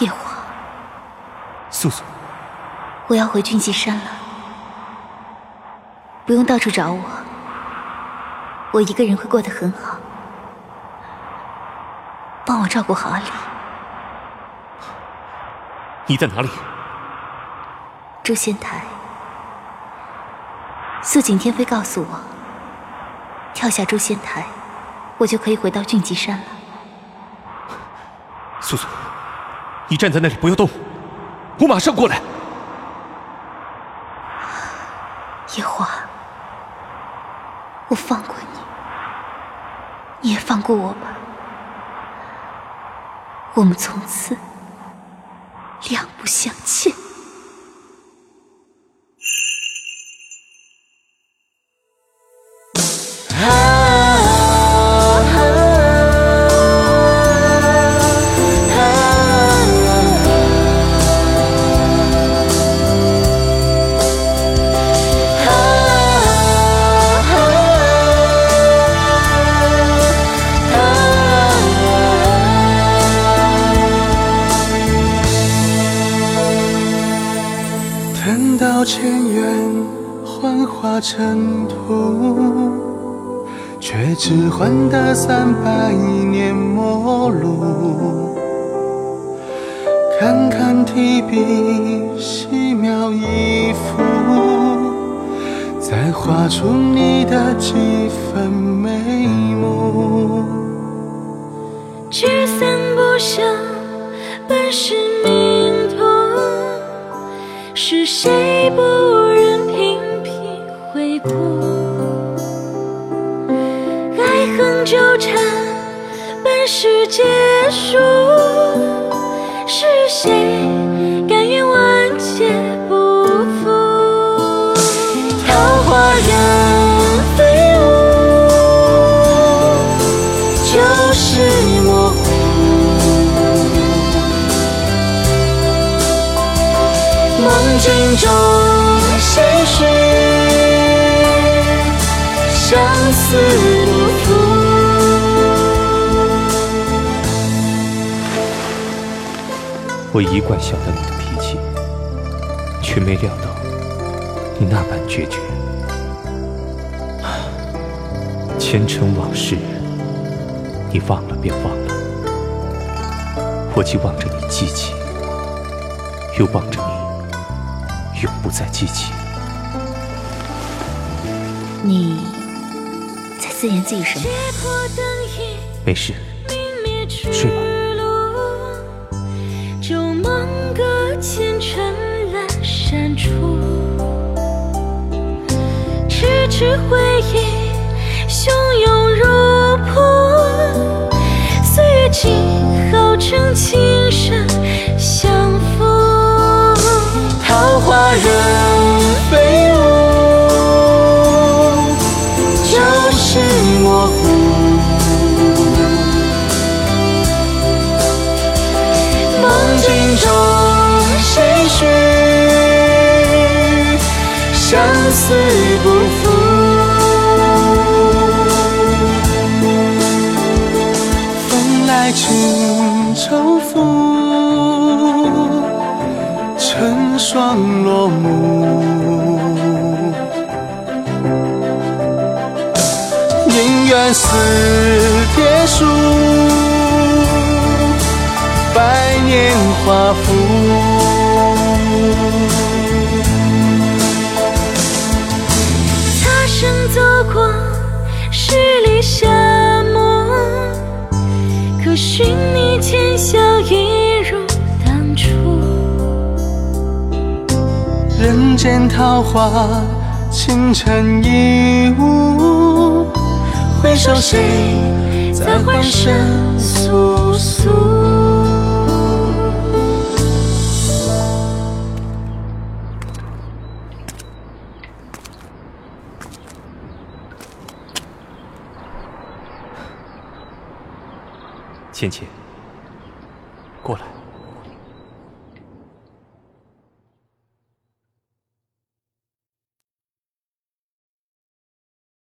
夜华，素素，我要回俊极山了，不用到处找我，我一个人会过得很好。帮我照顾好阿离。你在哪里？诛仙台。素锦天妃告诉我，跳下诛仙台，我就可以回到俊极山了。素素，你站在那里不要动，我马上过来。夜华，我放过你，你也放过我吧，我们从此两不相欠。等到前缘幻化尘土，却只换得三百年陌路。看看提笔，细描一幅，再画出你的几分眉目。聚散不休，本是命。谁不忍频频回顾？爱恨纠缠，本是劫数。是谁梦境中谁是相思不负？我一贯晓得你的脾气，却没料到你那般决绝。前尘往事，你忘了便忘了，我既望着你记起，又望着你永不再记起。你在自言自语什么？没事，睡吧回忆汹涌相思不负？风来轻舟拂。成双落幕，宁愿似铁树，百年华服。十里沙漠，可寻你浅笑一如当初。人间桃花，倾城一舞，回首谁在欢声诉诉？芊芊，过来。